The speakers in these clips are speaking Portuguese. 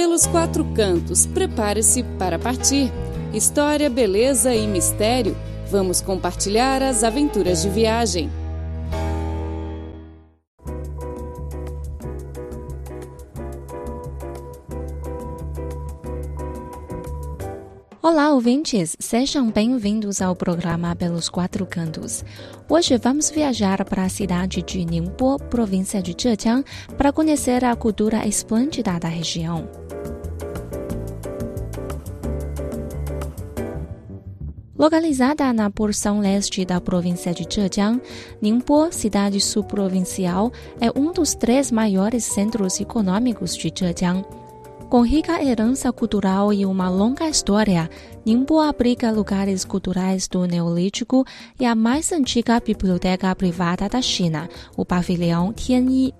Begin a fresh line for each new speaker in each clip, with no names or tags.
Pelos quatro cantos, prepare-se para partir. História, beleza e mistério. Vamos compartilhar as aventuras de viagem.
Olá, ouvintes! Sejam bem-vindos ao programa Pelos Quatro Cantos. Hoje vamos viajar para a cidade de Ningbo, província de Zhejiang, para conhecer a cultura esplêndida da região. Localizada na porção leste da província de Zhejiang, Ningbo, cidade subprovincial, é um dos três maiores centros econômicos de Zhejiang com rica herança cultural e uma longa história, Ningbo abriga lugares culturais do Neolítico e a mais antiga biblioteca privada da China, o pavilhão Tianyi.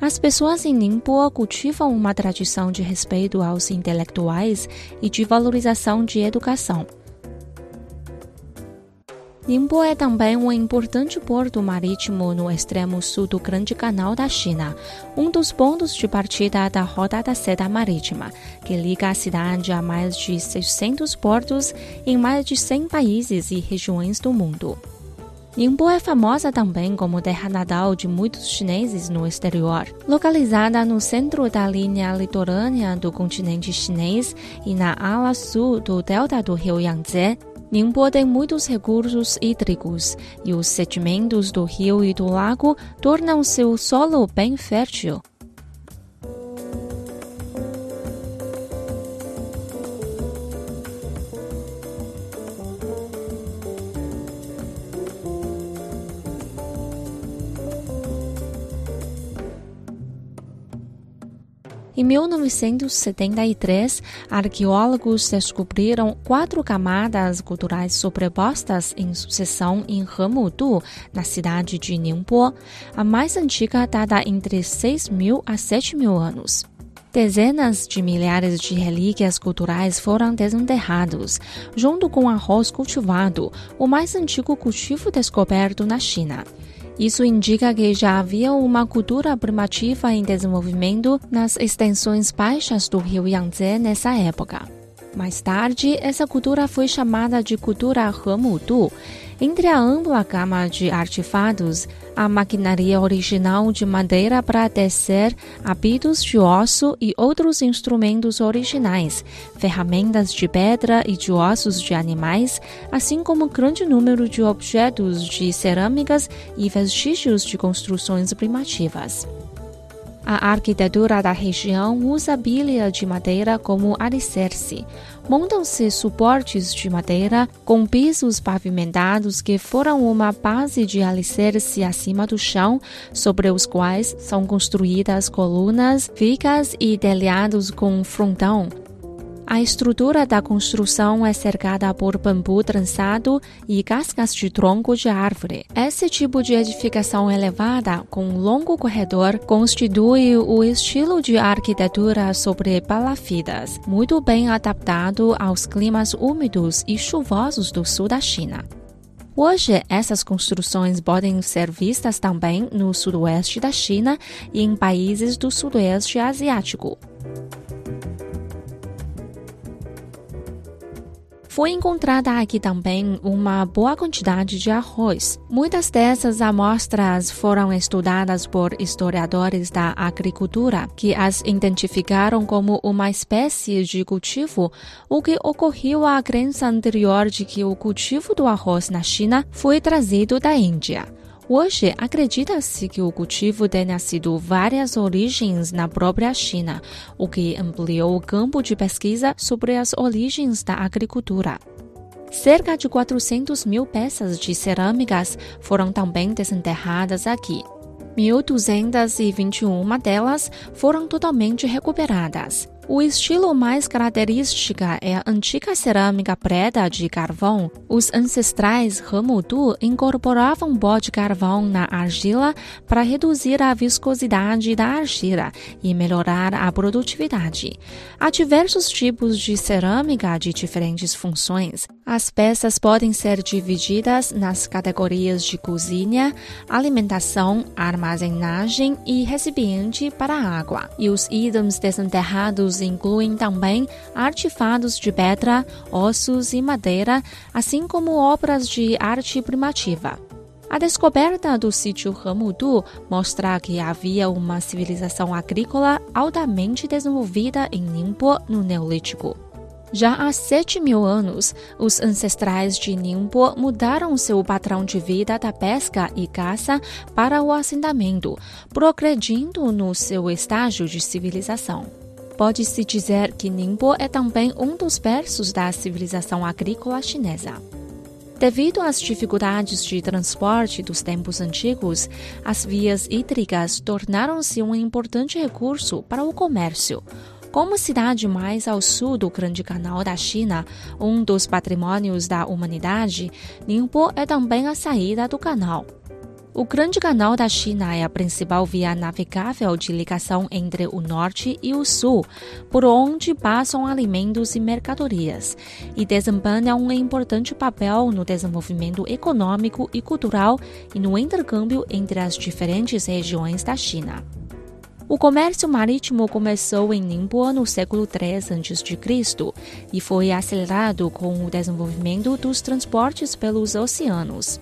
As pessoas em Ningbo cultivam uma tradição de respeito aos intelectuais e de valorização de educação. Ningbo é também um importante porto marítimo no extremo sul do Grande Canal da China, um dos pontos de partida da Rota da Seda Marítima, que liga a cidade a mais de 600 portos em mais de 100 países e regiões do mundo. Ningbo é famosa também como terra natal de muitos chineses no exterior. Localizada no centro da linha litorânea do continente chinês e na ala sul do delta do rio Yangtze, Ningbo tem muitos recursos hídricos e os sedimentos do rio e do lago tornam seu solo bem fértil. Em 1973, arqueólogos descobriram quatro camadas culturais sobrepostas em sucessão em Hemudu, na cidade de Ningbo. A mais antiga data entre 6 mil a 7 mil anos. Dezenas de milhares de relíquias culturais foram desenterrados, junto com arroz cultivado, o mais antigo cultivo descoberto na China. Isso indica que já havia uma cultura primitiva em desenvolvimento nas extensões baixas do rio Yangtze nessa época. Mais tarde, essa cultura foi chamada de cultura Hemudu entre a ampla gama de artefatos, a maquinaria original de madeira para tecer, hábitos de osso e outros instrumentos originais, ferramentas de pedra e de ossos de animais, assim como grande número de objetos de cerâmicas e vestígios de construções primitivas. A arquitetura da região usa bilha de madeira como alicerce. Montam-se suportes de madeira com pisos pavimentados que foram uma base de alicerce acima do chão, sobre os quais são construídas colunas, vigas e telhados com frontão. A estrutura da construção é cercada por bambu trançado e cascas de tronco de árvore. Esse tipo de edificação elevada, com um longo corredor, constitui o estilo de arquitetura sobre palafidas, muito bem adaptado aos climas úmidos e chuvosos do sul da China. Hoje, essas construções podem ser vistas também no sudoeste da China e em países do sudoeste asiático. Foi encontrada aqui também uma boa quantidade de arroz. Muitas dessas amostras foram estudadas por historiadores da agricultura, que as identificaram como uma espécie de cultivo, o que ocorreu à crença anterior de que o cultivo do arroz na China foi trazido da Índia. Hoje, acredita-se que o cultivo tenha sido várias origens na própria China, o que ampliou o campo de pesquisa sobre as origens da agricultura. Cerca de 400 mil peças de cerâmicas foram também desenterradas aqui. 1.221 delas foram totalmente recuperadas. O estilo mais característico é a antiga cerâmica preta de carvão. Os ancestrais Hemudu incorporavam pó de carvão na argila para reduzir a viscosidade da argila e melhorar a produtividade. Há diversos tipos de cerâmica de diferentes funções. As peças podem ser divididas nas categorias de cozinha, alimentação, armazenagem e recipiente para água. E os itens desenterrados incluem também artefatos de pedra, ossos e madeira, assim como obras de arte primitiva. A descoberta do sítio Ramudu mostra que havia uma civilização agrícola altamente desenvolvida em Ningbo no Neolítico. Já há 7 mil anos, os ancestrais de Ningbo mudaram seu padrão de vida da pesca e caça para o assentamento, progredindo no seu estágio de civilização. Pode-se dizer que Ningbo é também um dos berços da civilização agrícola chinesa. Devido às dificuldades de transporte dos tempos antigos, as vias hídricas tornaram-se um importante recurso para o comércio. Como cidade mais ao sul do Grande Canal da China, um dos patrimônios da humanidade, Ningbo é também a saída do canal. O Grande Canal da China é a principal via navegável de ligação entre o norte e o sul, por onde passam alimentos e mercadorias, e desempenha um importante papel no desenvolvimento econômico e cultural e no intercâmbio entre as diferentes regiões da China. O comércio marítimo começou em Ningbo no século III a.C. e foi acelerado com o desenvolvimento dos transportes pelos oceanos.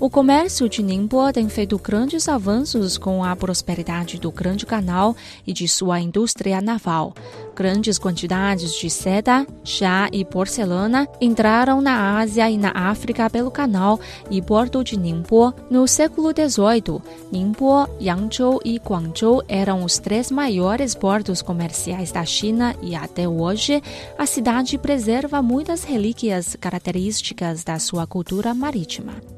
O comércio de Ningbo tem feito grandes avanços com a prosperidade do Grande Canal e de sua indústria naval. Grandes quantidades de seda, chá e porcelana entraram na Ásia e na África pelo canal e porto de Ningbo. No século XVIII, Ningbo, Yangzhou e Guangzhou eram os três maiores portos comerciais da China e até hoje a cidade preserva muitas relíquias características da sua cultura marítima.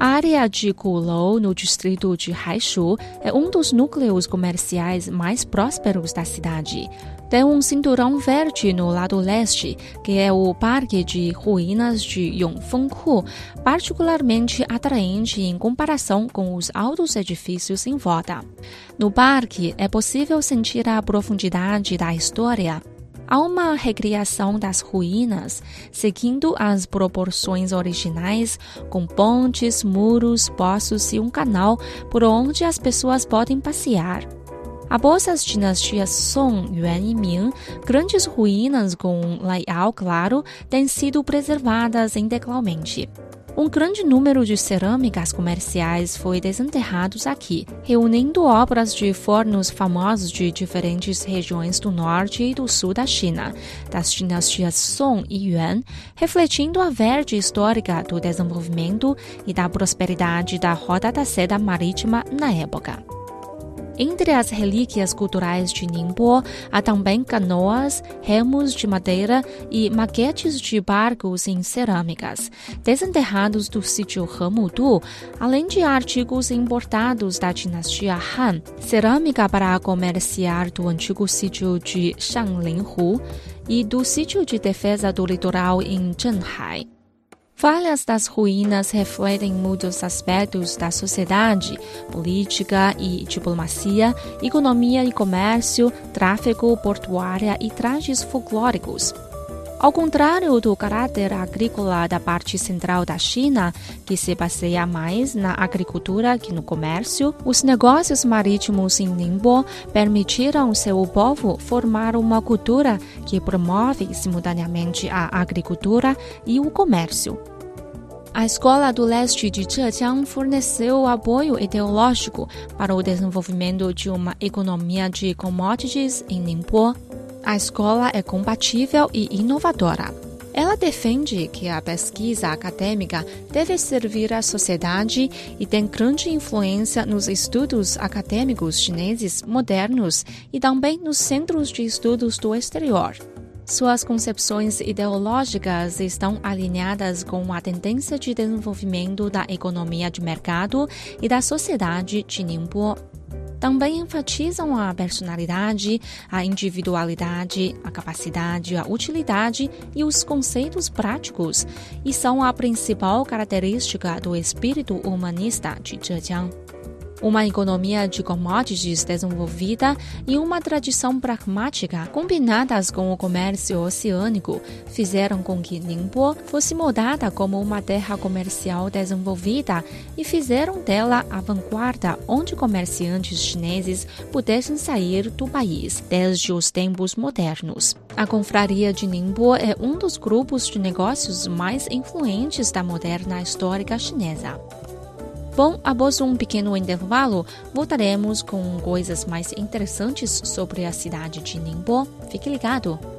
A área de Gulou, no distrito de Haishu, é um dos núcleos comerciais mais prósperos da cidade. Tem um cinturão verde no lado leste, que é o Parque de Ruínas de Yongfenghu, particularmente atraente em comparação com os altos edifícios em volta. No parque, é possível sentir a profundidade da história Há uma recriação das ruínas, seguindo as proporções originais, com pontes, muros, poços e um canal por onde as pessoas podem passear. Após as dinastias Song, Yuan e Ming, grandes ruínas com layout claro têm sido preservadas integralmente. Um grande número de cerâmicas comerciais foi desenterrados aqui, reunindo obras de fornos famosos de diferentes regiões do norte e do sul da China, das dinastias Song e Yuan, refletindo a verde histórica do desenvolvimento e da prosperidade da Rota da Seda Marítima na época. Entre as relíquias culturais de Ningbo, há também canoas, remos de madeira e maquetes de barcos em cerâmicas, desenterrados do sítio Hemudu, além de artigos importados da dinastia Han, cerâmica para comerciar do antigo sítio de Shanglinhu e do sítio de defesa do litoral em Zhenhai. Falhas das ruínas refletem muitos aspectos da sociedade, política e diplomacia, economia e comércio, tráfego, portuária e trajes folclóricos. Ao contrário do caráter agrícola da parte central da China, que se baseia mais na agricultura que no comércio, os negócios marítimos em Ningbo permitiram seu povo formar uma cultura que promove simultaneamente a agricultura e o comércio. A Escola do Leste de Zhejiang forneceu apoio ideológico para o desenvolvimento de uma economia de commodities em Ningbo. A escola é compatível e inovadora. Ela defende que a pesquisa acadêmica deve servir à sociedade e tem grande influência nos estudos acadêmicos chineses modernos e também nos centros de estudos do exterior. Suas concepções ideológicas estão alinhadas com a tendência de desenvolvimento da economia de mercado e da sociedade de Ningbo. Também enfatizam a personalidade, a individualidade, a capacidade, a utilidade e os conceitos práticos, e são a principal característica do espírito humanista de Zhejiang uma economia de commodities desenvolvida e uma tradição pragmática combinadas com o comércio oceânico fizeram com que Ningbo fosse modada como uma terra comercial desenvolvida e fizeram dela a vanguarda onde comerciantes chineses pudessem sair do país desde os tempos modernos. A confraria de Ningbo é um dos grupos de negócios mais influentes da moderna histórica chinesa. Bom, após um pequeno intervalo, voltaremos com coisas mais interessantes sobre a cidade de Ningbo. Fique ligado!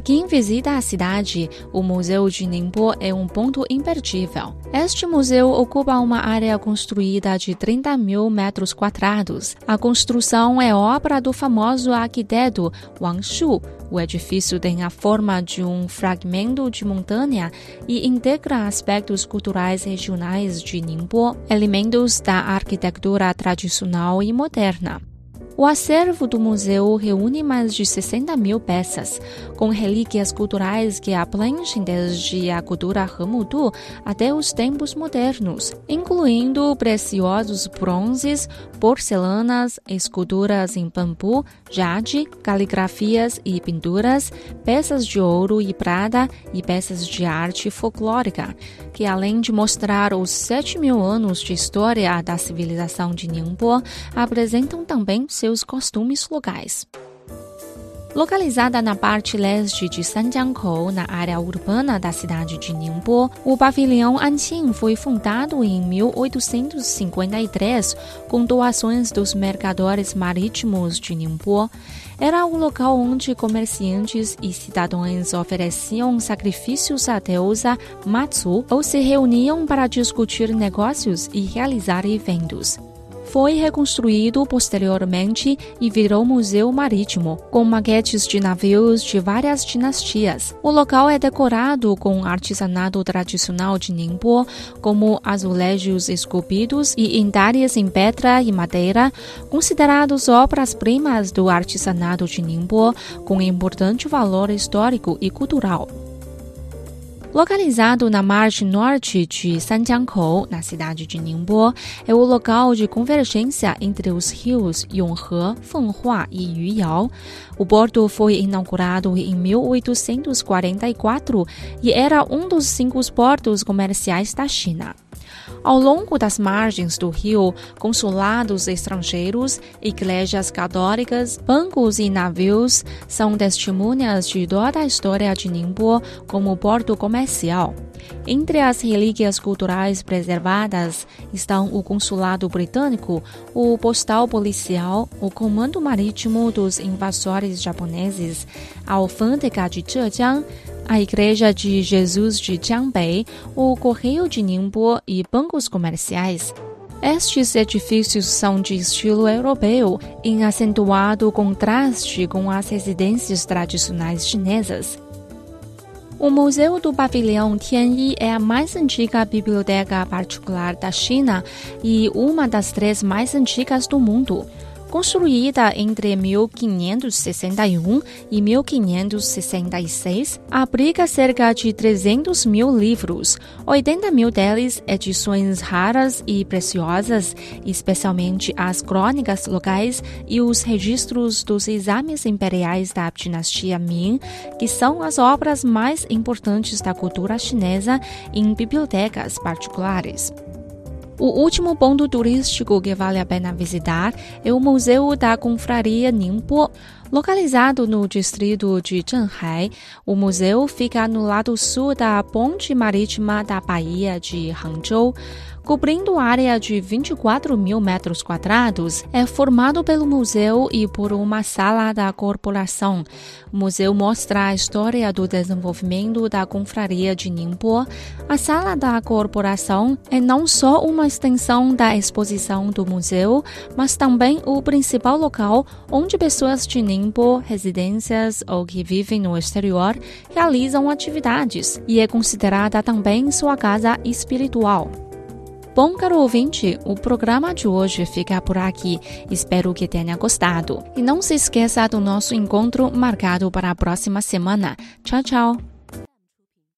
Para quem visita a cidade, o Museu de Ningbo é um ponto imperdível. Este museu ocupa uma área construída de 30 mil metros quadrados. A construção é obra do famoso arquiteto Wang Shu. O edifício tem a forma de um fragmento de montanha e integra aspectos culturais regionais de Ningbo, elementos da arquitetura tradicional e moderna. O acervo do museu reúne mais de 60 mil peças, com relíquias culturais que abrangem desde a cultura Hemudu até os tempos modernos, incluindo preciosos bronzes, porcelanas, esculturas em bambu, jade, caligrafias e pinturas, peças de ouro e prata e peças de arte folclórica, que além de mostrar os 7 mil anos de história da civilização de Ningbo, apresentam também seus seus costumes locais. Localizada na parte leste de Sanjiangkou, na área urbana da cidade de Ningbo, o pavilhão Anqing foi fundado em 1853 com doações dos mercadores marítimos de Ningbo. Era o local onde comerciantes e cidadãos ofereciam sacrifícios à deusa Matsu ou se reuniam para discutir negócios e realizar eventos foi reconstruído posteriormente e virou museu marítimo, com maquetes de navios de várias dinastias. O local é decorado com artesanato tradicional de Ningbo, como azulejos esculpidos e entalhes em pedra e madeira, considerados obras-primas do artesanato de Ningbo, com importante valor histórico e cultural. Localizado na margem norte de Sanjiangkou, na cidade de Ningbo, é o local de convergência entre os rios Yonghe, Fenghua e Yuyao. O porto foi inaugurado em 1844 e era um dos cinco portos comerciais da China. Ao longo das margens do rio, consulados estrangeiros, igrejas católicas, bancos e navios são testemunhas de toda a história de Ningbo como porto comercial. Entre as relíquias culturais preservadas estão o consulado britânico, o postal policial, o comando marítimo dos invasores japoneses, a alfândega de Zhejiang, a Igreja de Jesus de Jiangbei, o Correio de Ningbo e bancos comerciais. Estes edifícios são de estilo europeu, em acentuado contraste com as residências tradicionais chinesas. O Museu do Pavilhão Tianyi é a mais antiga biblioteca particular da China e uma das três mais antigas do mundo. Construída entre 1561 e 1566, abriga cerca de 300 mil livros, 80 mil deles edições raras e preciosas, especialmente as crônicas locais e os registros dos exames imperiais da dinastia Ming, que são as obras mais importantes da cultura chinesa em bibliotecas particulares. O último ponto turístico que vale a pena visitar é o Museu da Confraria Ningbo. Localizado no distrito de Zhenhai, o museu fica no lado sul da ponte marítima da Baía de Hangzhou cobrindo área de 24 mil metros quadrados, é formado pelo museu e por uma sala da corporação. O museu mostra a história do desenvolvimento da confraria de Ningbo. A sala da corporação é não só uma extensão da exposição do museu, mas também o principal local onde pessoas de Ningbo, residências ou que vivem no exterior realizam atividades e é considerada também sua casa espiritual. Bom, caro ouvinte, o programa de hoje fica por aqui. Espero que tenha gostado. E não se esqueça do nosso encontro marcado para a próxima semana. Tchau, tchau.